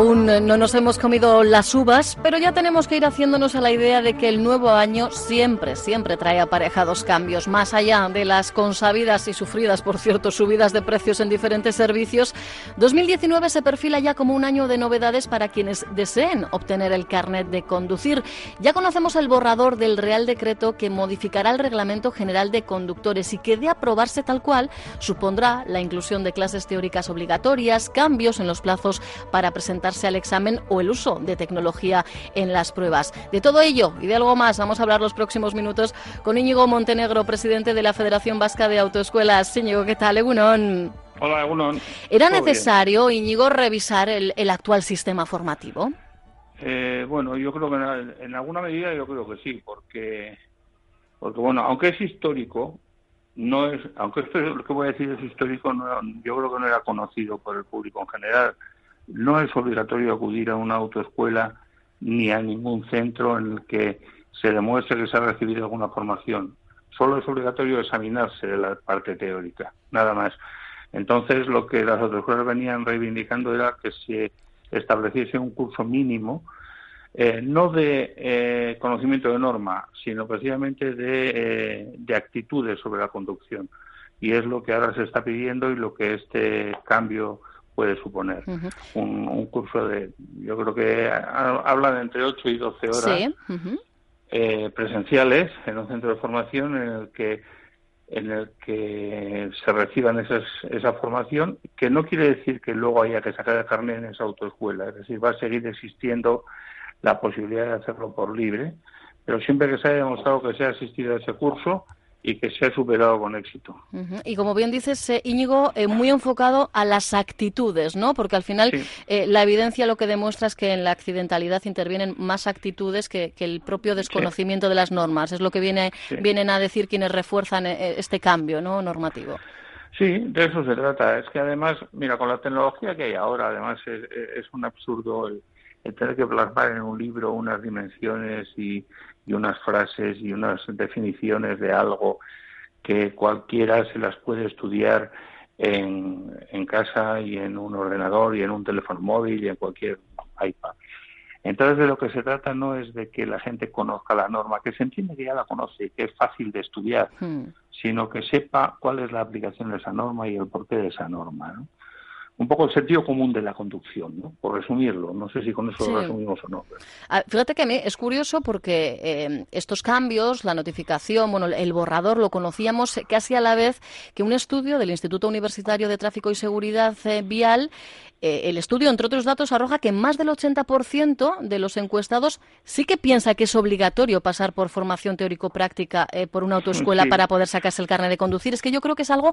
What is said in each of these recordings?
Aún no nos hemos comido las uvas, pero ya tenemos que ir haciéndonos a la idea de que el nuevo año siempre, siempre trae aparejados cambios. Más allá de las consabidas y sufridas, por cierto, subidas de precios en diferentes servicios, 2019 se perfila ya como un año de novedades para quienes deseen obtener el carnet de conducir. Ya conocemos el borrador del Real Decreto que modificará el Reglamento General de Conductores y que de aprobarse tal cual supondrá la inclusión de clases teóricas obligatorias, cambios en los plazos para presentar presentarse al examen o el uso de tecnología en las pruebas. De todo ello y de algo más vamos a hablar los próximos minutos con Íñigo Montenegro, presidente de la Federación Vasca de Autoescuelas. Íñigo, ¿qué tal? Egunon. Hola, Egunon. ¿Era necesario, Íñigo, revisar el, actual sistema formativo? Eh, bueno, yo creo que en, alguna medida yo creo que sí, porque, porque bueno, aunque es histórico, no es, aunque esto lo que voy a decir es histórico, yo creo que no era conocido por el público en general. No es obligatorio acudir a una autoescuela ni a ningún centro en el que se demuestre que se ha recibido alguna formación. Solo es obligatorio examinarse de la parte teórica, nada más. Entonces, lo que las autoescuelas venían reivindicando era que se estableciese un curso mínimo, eh, no de eh, conocimiento de norma, sino precisamente de, eh, de actitudes sobre la conducción. Y es lo que ahora se está pidiendo y lo que este cambio puede suponer. un, curso de, yo creo que hablan entre 8 y 12 horas eh, presenciales en un centro de formación en el que en el que se reciban esas, esa formación, que no quiere decir que luego haya que sacar el carnet en esa autoescuela, es decir, va a seguir existiendo la posibilidad de hacerlo por libre, pero siempre que se haya demostrado que se ha asistido a ese curso, y que se ha superado con éxito. Y como bien dices, eh, Íñigo, eh, muy enfocado a las actitudes, ¿no? Porque al final eh, la evidencia lo que demuestra es que en la accidentalidad intervienen más actitudes que, el propio desconocimiento de las normas. Es lo que viene, vienen a decir quienes refuerzan este cambio ¿no? normativo. Sí, de eso se trata. Es que además, mira, con la tecnología que hay ahora, además es, un absurdo el tener que plasmar en un libro unas dimensiones y y unas frases y unas definiciones de algo que cualquiera se las puede estudiar en, en casa y en un ordenador y en un teléfono móvil y en cualquier iPad. Entonces de lo que se trata no es de que la gente conozca la norma, que se entiende que ya la conoce y que es fácil de estudiar, hmm. sino que sepa cuál es la aplicación de esa norma y el porqué de esa norma. ¿no? Un poco el sentido común de la conducción, ¿no? por resumirlo. No sé si con eso lo resumimos o no. Ah, fíjate que a mí es curioso porque eh, estos cambios, la notificación, bueno, el borrador lo conocíamos casi a la vez que un estudio del Instituto Universitario de Tráfico y Seguridad eh, Vial eh, el estudio, entre otros datos, arroja que más del 80% de los encuestados sí que piensa que es obligatorio pasar por formación teórico-práctica por una autoescuela para poder sacarse el carnet de conducir. Es que yo creo que es algo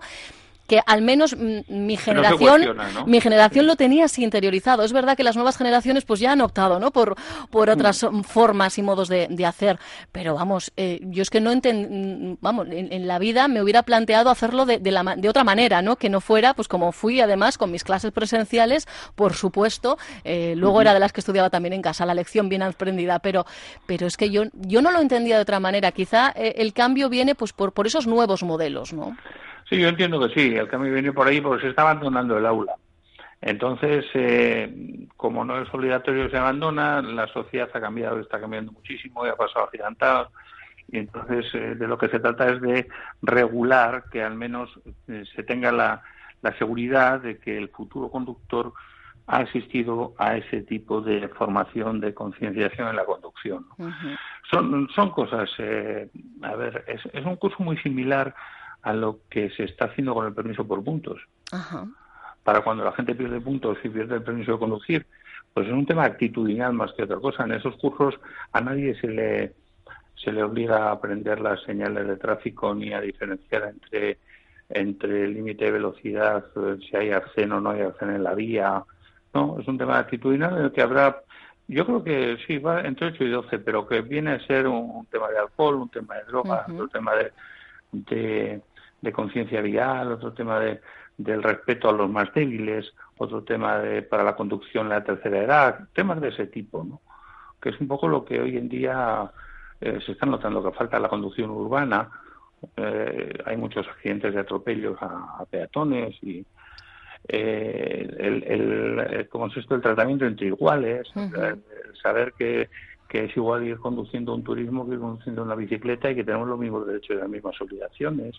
que al menos mi generación mi generación lo tenía así interiorizado. Es verdad que las nuevas generaciones pues ya han optado ¿no? por, por otras mm. formas y modos de, hacer, pero vamos, eh, yo es que no entiendo, vamos, en, la vida me hubiera planteado hacerlo de, de, la, de otra manera, ¿no? que no fuera pues como fui además con mis clases presenciales, por supuesto, eh, luego era de las que estudiaba también en casa, la lección bien aprendida, pero, pero es que yo, yo no lo entendía de otra manera, quizá eh, el cambio viene pues por, por esos nuevos modelos, ¿no? Sí, yo entiendo que sí, el cambio viene por ahí porque se está abandonando el aula. Entonces, eh, como no es obligatorio se abandona, la sociedad ha cambiado, está cambiando muchísimo y ha pasado a gigantado. Y entonces, eh, de lo que se trata es de regular que al menos eh, se tenga la, la seguridad de que el futuro conductor ha asistido a ese tipo de formación de concienciación en la conducción. son, son cosas, eh, a ver, es, es, un curso muy similar a lo que se está haciendo con el permiso por puntos. Para cuando la gente pierde puntos y pierde el permiso de conducir, pues es un tema actitudinal más que otra cosa. En esos cursos a nadie se le se le obliga a aprender las señales de tráfico ni a diferenciar entre entre el límite de velocidad, eh, si hay arcén o no hay arcén en la vía. No, es un tema actitudinal en el que habrá, yo creo que sí, va entre 8 y 12, pero que viene a ser un, tema de alcohol, un tema de drogas, un tema de, de, de conciencia vial, otro tema de, del respeto a los más débiles, otro tema de, para la conducción en la tercera edad, temas de ese tipo, ¿no? que es un poco lo que hoy en día eh, se está notando que falta la conducción urbana. Eh, hay muchos accidentes de atropellos a, peatones y eh, el, el, como es esto, el tratamiento entre iguales, el, saber que, que es igual ir conduciendo un turismo que ir conduciendo una bicicleta y que tenemos los mismos derechos y las mismas obligaciones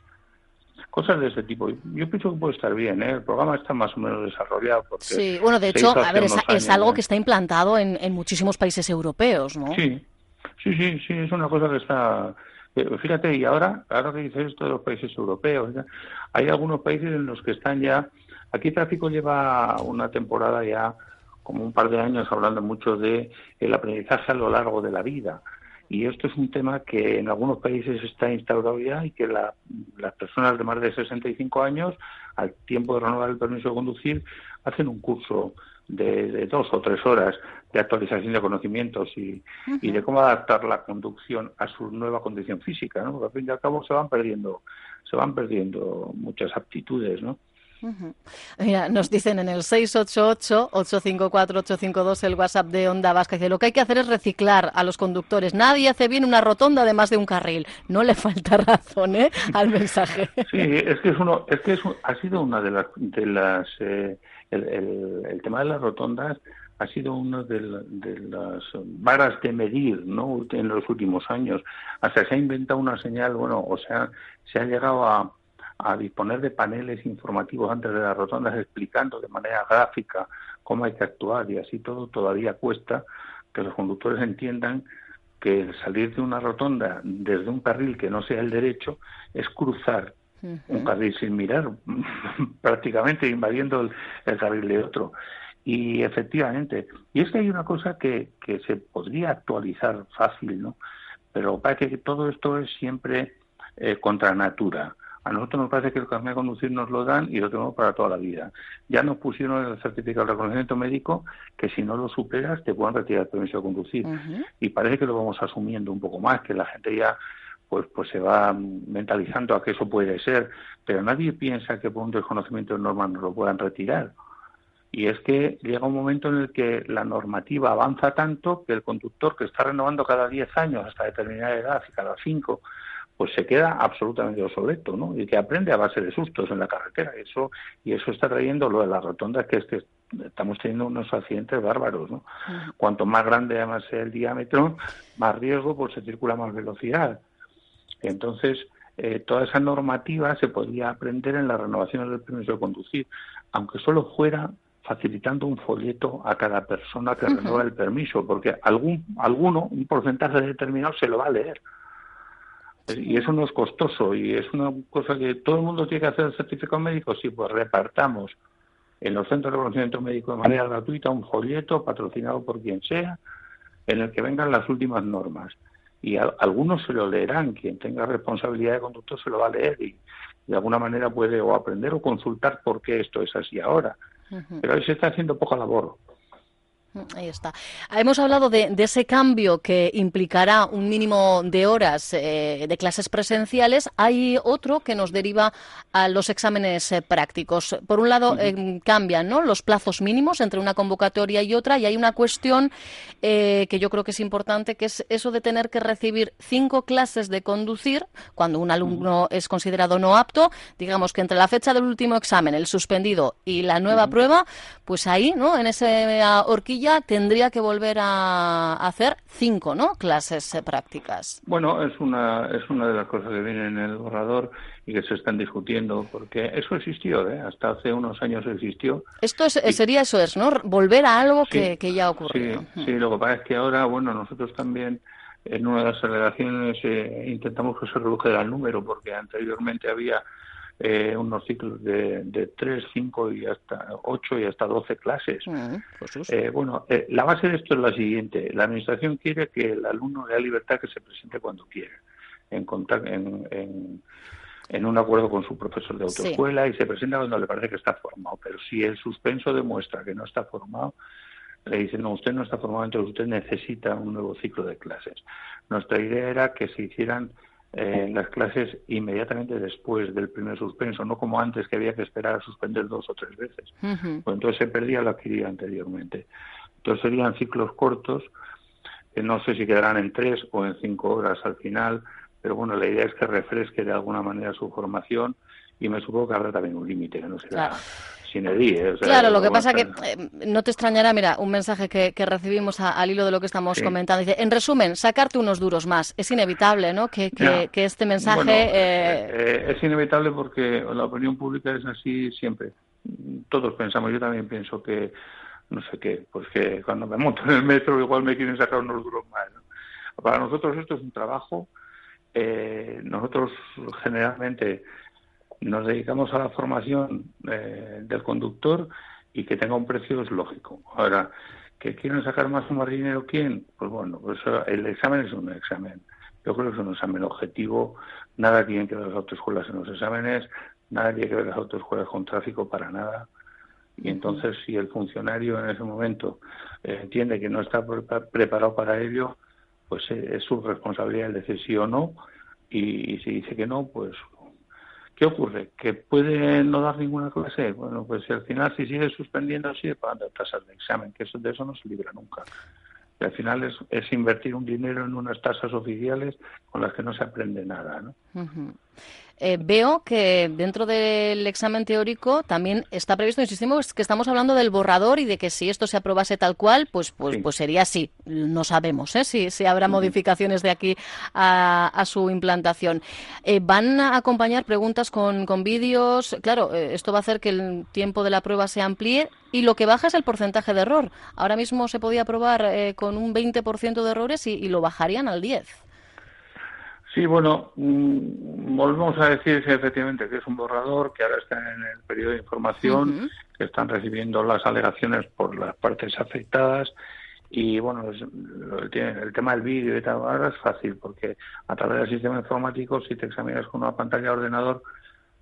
cosas de ese tipo. Yo pienso que puede estar bien, ¿eh? el programa está más o menos desarrollado. sí, bueno, de hecho, a ver, es, algo que está implantado en, en, muchísimos países europeos, ¿no? Sí, sí, sí, sí, es una cosa que está... Fíjate, y ahora, ahora que dices esto de los países europeos, hay algunos países en los que están ya... Aquí Tráfico lleva una temporada ya, como un par de años, hablando mucho de el aprendizaje a lo largo de la vida. Y esto es un tema que en algunos países está instaurado ya y que las personas de más de 65 años, al tiempo de renovar el permiso de conducir, hacen un curso de, dos o tres horas de actualización de conocimientos y, y, de cómo adaptar la conducción a su nueva condición física, ¿no? Porque al fin y al cabo se van perdiendo, se van perdiendo muchas aptitudes, ¿no? Mira, nos dicen en el 688-854-852 el WhatsApp de Onda Vasca. Dice, lo que hay que hacer es reciclar a los conductores. Nadie hace bien una rotonda de más de un carril. No le falta razón ¿eh? al mensaje. Sí, es que, es uno, es que ha sido una de las... De las eh, el, tema de las rotondas ha sido una de, las varas de medir ¿no? en los últimos años. Hasta se ha inventado una señal, bueno, o sea, se ha llegado a a disponer de paneles informativos antes de las rotondas explicando de manera gráfica cómo hay que actuar y así todo todavía cuesta que los conductores entiendan que salir de una rotonda desde un carril que no sea el derecho es cruzar un carril sin mirar, prácticamente invadiendo el, el, carril de otro. Y efectivamente, y es que hay una cosa que, que se podría actualizar fácil, ¿no? Pero parece que todo esto es siempre eh, contra natura. A nosotros nos parece que el carnet de conducir nos lo dan y lo tenemos para toda la vida. Ya nos pusieron el certificado de reconocimiento médico que si no lo superas te pueden retirar el permiso de conducir. Y parece que lo vamos asumiendo un poco más, que la gente ya pues pues se va mentalizando a que eso puede ser, pero nadie piensa que por un desconocimiento de normas nos lo puedan retirar. Y es que llega un momento en el que la normativa avanza tanto que el conductor que está renovando cada 10 años hasta determinada edad y cada 5 pues se queda absolutamente obsoleto, ¿no? Y que aprende a base de sustos en la carretera. Eso y eso está trayendo lo de las rotondas, que es que estamos teniendo unos accidentes bárbaros, ¿no? Cuanto más grande además sea el diámetro, más riesgo, pues se circula más velocidad. Entonces, eh, toda esa normativa se podría aprender en las renovaciones del permiso de conducir, aunque solo fuera facilitando un folleto a cada persona que renueva el permiso, porque algún, alguno, un porcentaje determinado, se lo va a leer y eso no es costoso y es una cosa que todo el mundo tiene que hacer el certificado médico, sí, pues repartamos en los centros de reconocimiento médico de manera gratuita un folleto patrocinado por quien sea en el que vengan las últimas normas. Y algunos se lo leerán, quien tenga responsabilidad de conductor se lo va a leer y de alguna manera puede o aprender o consultar por qué esto es así ahora. Pero se está haciendo poca labor. Ahí está. Hemos hablado de, ese cambio que implicará un mínimo de horas eh, de clases presenciales. Hay otro que nos deriva a los exámenes eh, prácticos. Por un lado, eh, cambian los plazos mínimos entre una convocatoria y otra y hay una cuestión que yo creo que es importante, que es eso de tener que recibir cinco clases de conducir cuando un alumno es considerado no apto. Digamos que entre la fecha del último examen, el suspendido y la nueva prueba, pues ahí, ¿no? en esa horquilla, teoría tendría que volver a hacer cinco, ¿no? Clases eh, prácticas. Bueno, es una es una de las cosas que viene en el borrador y que se están discutiendo porque eso existió, ¿eh? hasta hace unos años existió. Esto sería eso es, ¿no? Volver a algo que, que, ya ocurrió. Sí, sí, lo que pasa es que ahora, bueno, nosotros también en una de las delegaciones eh, intentamos que se redujera el número porque anteriormente había eh, unos ciclos de, de 3, 5 y hasta 8 y hasta 12 clases. Mm, pues eh, bueno, eh, la base de esto es la siguiente. La Administración quiere que el alumno le dé libertad que se presente cuando quiera, en, en, en, un acuerdo con su profesor de autoescuela y se presenta cuando le parece que está formado. Pero si el suspenso demuestra que no está formado, le dicen, no, usted no está formado, entonces usted necesita un nuevo ciclo de clases. Nuestra idea era que se hicieran en las clases inmediatamente después del primer suspenso, no como antes que había que esperar a suspender dos o tres veces. pues entonces se perdía lo adquiría anteriormente. Entonces serían ciclos cortos, que no sé si quedarán en tres o en cinco horas al final, pero bueno, la idea es que refresque de alguna manera su formación y me supongo que habrá también un límite, que no será claro, lo que pasa que eh, no te extrañará, mira, un mensaje que, recibimos al hilo de lo que estamos comentando. Dice, en resumen, sacarte unos duros más. Es inevitable, ¿no? Que, que, este mensaje... Eh, eh, es inevitable porque la opinión pública es así siempre. Todos pensamos, yo también pienso que, no sé qué, pues que cuando me monto en el metro igual me quieren sacar unos duros más. Para nosotros esto es un trabajo. nosotros generalmente nos dedicamos a la formación eh, del conductor y que tenga un precio es lógico. Ahora, ¿que quieren sacar más o más dinero quién? Pues bueno, pues el examen es un examen. Yo creo que es un examen objetivo. Nada tiene que ver las autoescuelas en los exámenes, nada tiene que ver las autoescuelas con tráfico para nada. Y entonces, si el funcionario en ese momento eh, entiende que no está preparado para ello, pues eh, es su responsabilidad el decir sí o no. y si dice que no, pues ¿Qué ocurre? ¿Que puede no dar ninguna clase? Bueno, pues si al final si sigue suspendiendo, sigue pagando tasas de examen, que eso, de eso no se libra nunca. Y al final es, invertir un dinero en unas tasas oficiales con las que no se aprende nada, ¿no? Eh, veo que dentro del examen teórico también está previsto, insistimos, que estamos hablando del borrador y de que si esto se aprobase tal cual, pues pues, pues sería así. No sabemos ¿eh? si, si habrá modificaciones de aquí a, su implantación. Eh, van a acompañar preguntas con, con vídeos. Claro, eh, esto va a hacer que el tiempo de la prueba se amplíe y lo que baja es el porcentaje de error. Ahora mismo se podía aprobar con un 20% de errores y, y lo bajarían al 10%. Sí, bueno, mm, volvemos a decir efectivamente que es un borrador, que ahora está en el periodo de información, que están recibiendo las alegaciones por las partes afectadas y bueno, el, tema del vídeo y tal, ahora es fácil porque a través del sistema informático, si te examinas con una pantalla de ordenador,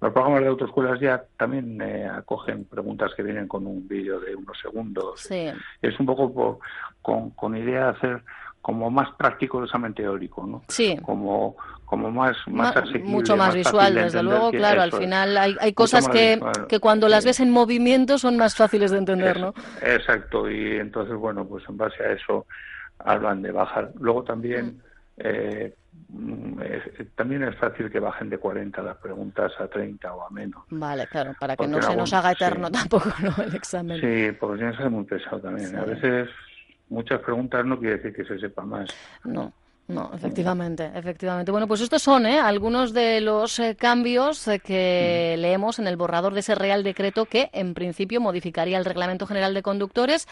los programas de autoescuelas ya también eh, acogen preguntas que vienen con un vídeo de unos segundos. Es un poco con, con idea de hacer como más práctico el examen teórico, ¿no? Sí. Como, como más, más, Mucho más, visual, desde luego, claro. Al final hay, hay cosas que, que cuando las ves en movimiento son más fáciles de entender, ¿no? Exacto, y entonces, bueno, pues en base a eso hablan de bajar. Luego también... Mm. Eh, también es fácil que bajen de 40 las preguntas a 30 o a menos. Vale, claro, para que no se nos haga eterno tampoco ¿no? el examen. Sí, porque que ser muy pesado también. A veces muchas preguntas no quiere decir que se sepa más. No. No, efectivamente, efectivamente. Bueno, pues estos son ¿eh? algunos de los eh, cambios eh, que leemos en el borrador de ese Real Decreto que, en principio, modificaría el Reglamento General de Conductores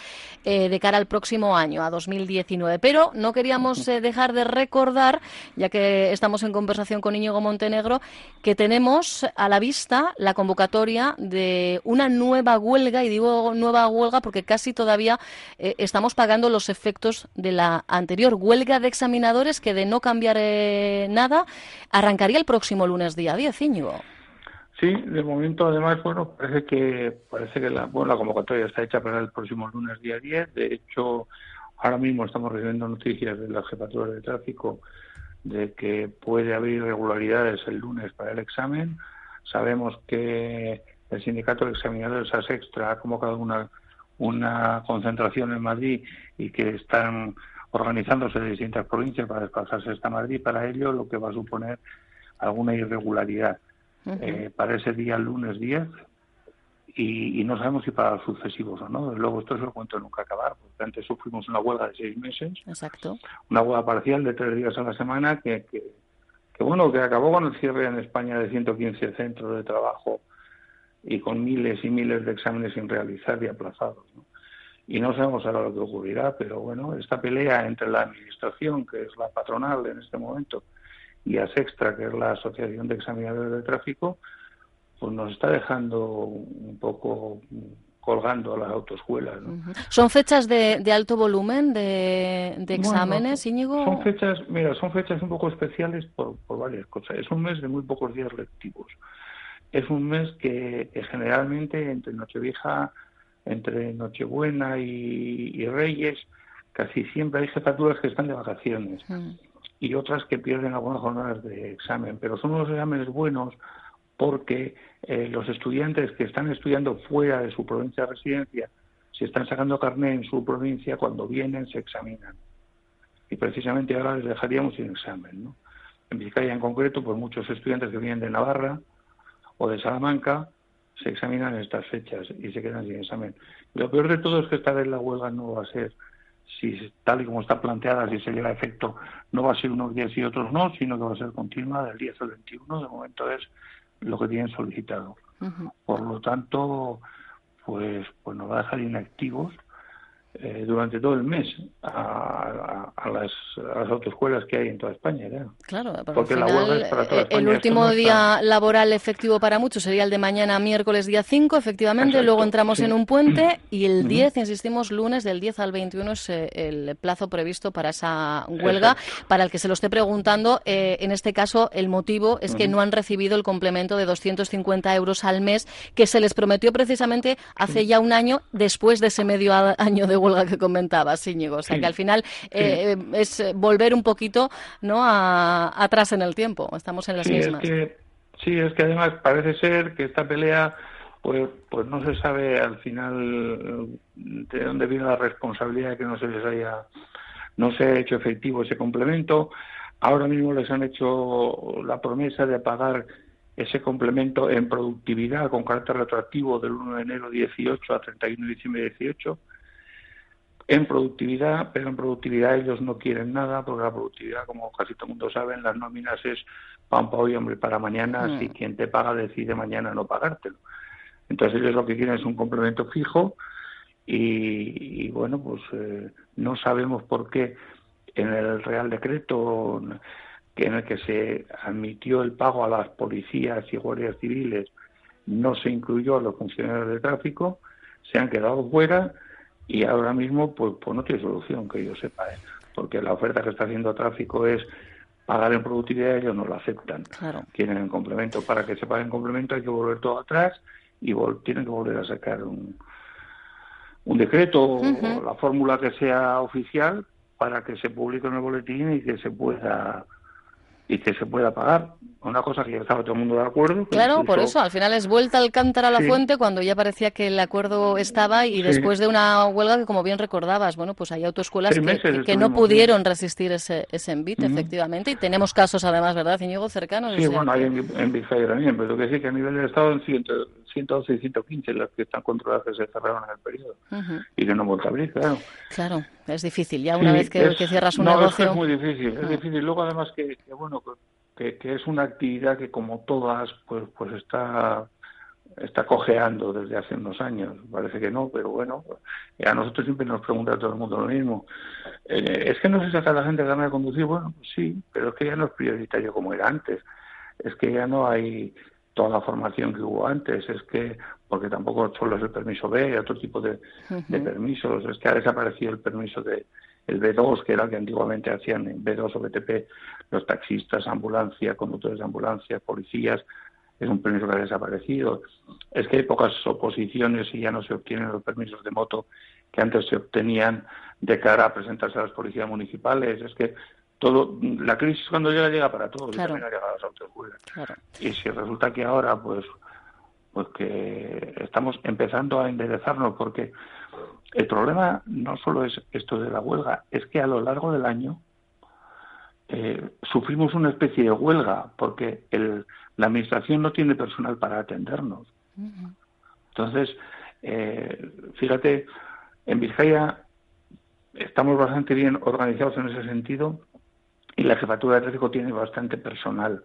de cara al próximo año, a 2019. Pero no queríamos dejar de recordar, ya que estamos en conversación con Íñigo Montenegro, que tenemos a la vista la convocatoria de una nueva huelga, y digo nueva huelga porque casi todavía estamos pagando los efectos de la anterior huelga de examinadores que de no cambiar eh, nada arrancaría el próximo lunes día 10, Íñigo. Sí, de momento además, bueno, parece que parece que la, bueno, la convocatoria está hecha para el próximo lunes día 10. De hecho, ahora mismo estamos recibiendo noticias de la jefatura de tráfico de que puede haber irregularidades el lunes para el examen. Sabemos que el sindicato de examinadores ASEXTRA ha convocado una, una concentración en Madrid y que están organizándose de distintas provincias para desplazarse hasta Madrid, para ello lo que va a suponer alguna irregularidad. Eh, para ese día, lunes 10, y, no sabemos si para los sucesivos o no. Luego esto se lo cuento nunca acabar, porque antes sufrimos una huelga de seis meses, Exacto. una huelga parcial de tres días a la semana que, que, bueno, que acabó con el cierre en España de 115 centros de trabajo y con miles y miles de exámenes sin realizar y aplazados. Y no sabemos ahora lo que ocurrirá, pero bueno, esta pelea entre la administración, que es la patronal en este momento, y ASEXTRA, que es la Asociación de Examinadores de Tráfico, pues nos está dejando un poco colgando a las autoescuelas. ¿Son fechas de, alto volumen de, exámenes, Íñigo? Son fechas, mira, son fechas un poco especiales por, varias cosas. Es un mes de muy pocos días lectivos. Es un mes que, generalmente entre Nochevieja, entre Nochebuena y, Reyes, casi siempre hay jefaturas que están de vacaciones y otras que pierden algunas jornadas de examen. Pero son unos exámenes buenos porque eh, los estudiantes que están estudiando fuera de su provincia de residencia, si están sacando carnet en su provincia, cuando vienen se examinan. Y precisamente ahora les dejaríamos sin examen. ¿no? En Vizcaya en concreto, pues muchos estudiantes que vienen de Navarra o de Salamanca se examinan estas fechas y se quedan sin examen. lo peor de todo es que esta vez la huelga no va a ser, si tal y como está planteada, si se lleva a efecto, no va a ser unos días y otros no, sino que va a ser continua del 10 al 21. De momento es lo que tienen solicitado. Por lo tanto, pues, pues nos va a dejar inactivos eh, durante todo el mes a, las, autoescuelas que hay en toda España. Claro, porque, la huelga es para toda eh, El último día laboral efectivo para muchos sería el de mañana, miércoles día 5, efectivamente. Luego entramos en un puente y el 10, insistimos, lunes del 10 al 21 es eh, el plazo previsto para esa huelga. Para el que se lo esté preguntando, en este caso el motivo es que no han recibido el complemento de 250 euros al mes que se les prometió precisamente hace ya un año después de ese medio año de huelga que comentabas, Íñigo. O sea, que al final eh, es volver un poquito no atrás en el tiempo. Estamos en las mismas. sí, es que además parece ser que esta pelea pues, pues no se sabe al final de dónde viene la responsabilidad de que no se les haya no se ha hecho efectivo ese complemento. Ahora mismo les han hecho la promesa de pagar ese complemento en productividad con carácter retroactivo del 1 de enero 18 a 31 de diciembre 18 en productividad, pero en productividad ellos no quieren nada, porque la productividad, como casi todo el mundo sabe, en las nóminas es pan para hoy, hombre, para mañana, mm. si quien te paga decide mañana no pagártelo. Entonces ellos lo que quieren es un complemento fijo y, bueno, pues eh, no sabemos por qué en el Real Decreto en el que se admitió el pago a las policías y guardias civiles no se incluyó a los funcionarios de tráfico, se han quedado fuera y ahora mismo pues, pues no tiene solución que yo sepa, ¿eh? porque la oferta que está haciendo tráfico es pagar en productividad, ellos no lo aceptan. Quieren en complemento. Para que se pague en complemento hay que volver todo atrás y tienen que volver a sacar un, un decreto o la fórmula que sea oficial para que se publique en el boletín y que se pueda y que se pueda pagar. Una cosa que ya estaba todo el mundo de acuerdo. Claro, por eso, al final es vuelta al cántaro a la fuente cuando ya parecía que el acuerdo estaba y después de una huelga que, como bien recordabas, bueno, pues hay autoescuelas que, no pudieron resistir ese, ese envite, efectivamente, y tenemos casos además, ¿verdad, Iñigo, cercanos? Sí, bueno, hay en, en también, pero que sí que a nivel del Estado en 112 y 115 las que están controladas que se cerraron en el periodo y que no vuelto a abrir, claro. Claro, es difícil, ya una vez que, cierras un negocio... No, es muy difícil, es ah. difícil. Luego además que bueno, que, es una actividad que como todas, pues, pues está está cojeando desde hace unos años. Parece que no, pero bueno, a nosotros siempre nos pregunta todo el mundo lo mismo. Eh, es que no se saca la gente ganas de conducir, bueno, pues sí, pero es que ya no es prioritario como era antes. Es que ya no hay toda la formación que hubo antes, es que, porque tampoco solo es el permiso B, hay otro tipo de, de permisos, es que ha desaparecido el permiso de, el B2, que era el que antiguamente hacían en B2 o BTP los taxistas, ambulancia, conductores de ambulancia, policías, es un permiso que ha desaparecido. Es que hay pocas oposiciones y ya no se obtienen los permisos de moto que antes se obtenían de cara a presentarse a las policías municipales. Es que todo, la crisis cuando llega, llega para todos y también ha llegado a las autoescuelas. Y si resulta que ahora, pues, pues que estamos empezando a enderezarnos porque el problema no solo es esto de la huelga, es que a lo largo del año eh, sufrimos una especie de huelga porque el, la administración no tiene personal para atendernos. Entonces, eh, fíjate, en Vizcaya estamos bastante bien organizados en ese sentido y la jefatura de tráfico tiene bastante personal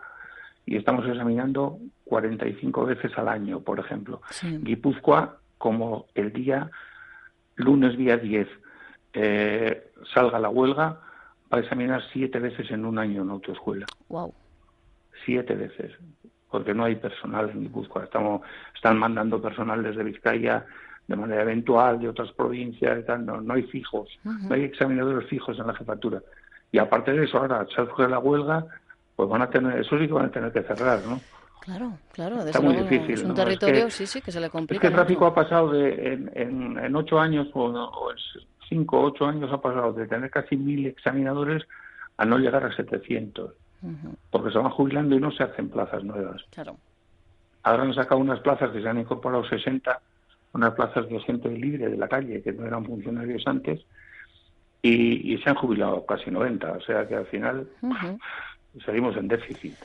y estamos examinando 45 veces al año, por ejemplo. Guipúzcoa, como el día lunes día 10 eh, salga la huelga, va a examinar siete veces en un año en autoescuela. Wow. Siete veces, porque no hay personal en Guipúzcoa. Estamos, están mandando personal desde Vizcaya de manera eventual, de otras provincias, no, no hay fijos, no hay examinadores fijos en la jefatura. Y aparte de eso, ahora, se la huelga, pues van a tener, eso sí que van a tener que cerrar, ¿no? Claro, claro, Está muy difícil, es un territorio, sí, sí, que se le complica. Es que el tráfico ha pasado de, en, en, ocho años, o, en cinco o ocho años, ha pasado de tener casi mil examinadores a no llegar a 700, porque se van jubilando y no se hacen plazas nuevas. Claro. Ahora han sacado unas plazas que se han incorporado 60, unas plazas de gente libre de la calle, que no eran funcionarios antes, y, se han jubilado casi 90, o sea que al final seguimos en déficit.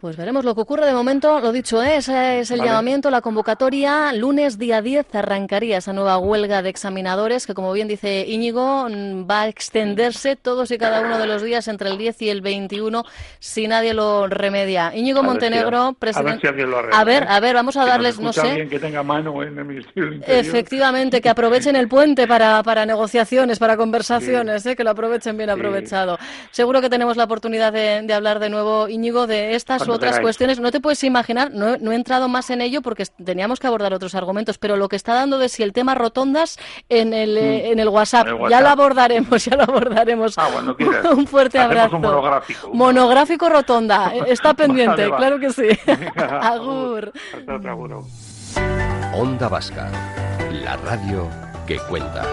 Pues veremos lo que ocurre de momento. Lo dicho, ¿eh? ese es el llamamiento, la convocatoria. Lunes día 10 arrancaría esa nueva huelga de examinadores que, como bien dice Íñigo, mm, va a extenderse todos y cada uno de los días entre el 10 y el 21 si nadie lo remedia. Íñigo Montenegro, presidente. A ver, a ver, vamos a darles, no sé. que tenga mano en el Ministerio Efectivamente, que aprovechen el puente para, para negociaciones, para conversaciones, ¿eh? que lo aprovechen bien aprovechado. Seguro que tenemos la oportunidad de, de hablar de nuevo, Íñigo, de estas otras cuestiones. No te puedes imaginar, no, he entrado más en ello porque teníamos que abordar otros argumentos, pero lo que está dando de si el tema rotondas en el, eh, mm. en el, WhatsApp, ya lo abordaremos, ya lo abordaremos. Ah, bueno, un fuerte abrazo. monográfico. monográfico rotonda, está pendiente, claro que sí. Agur. Onda Vasca, la radio que cuenta.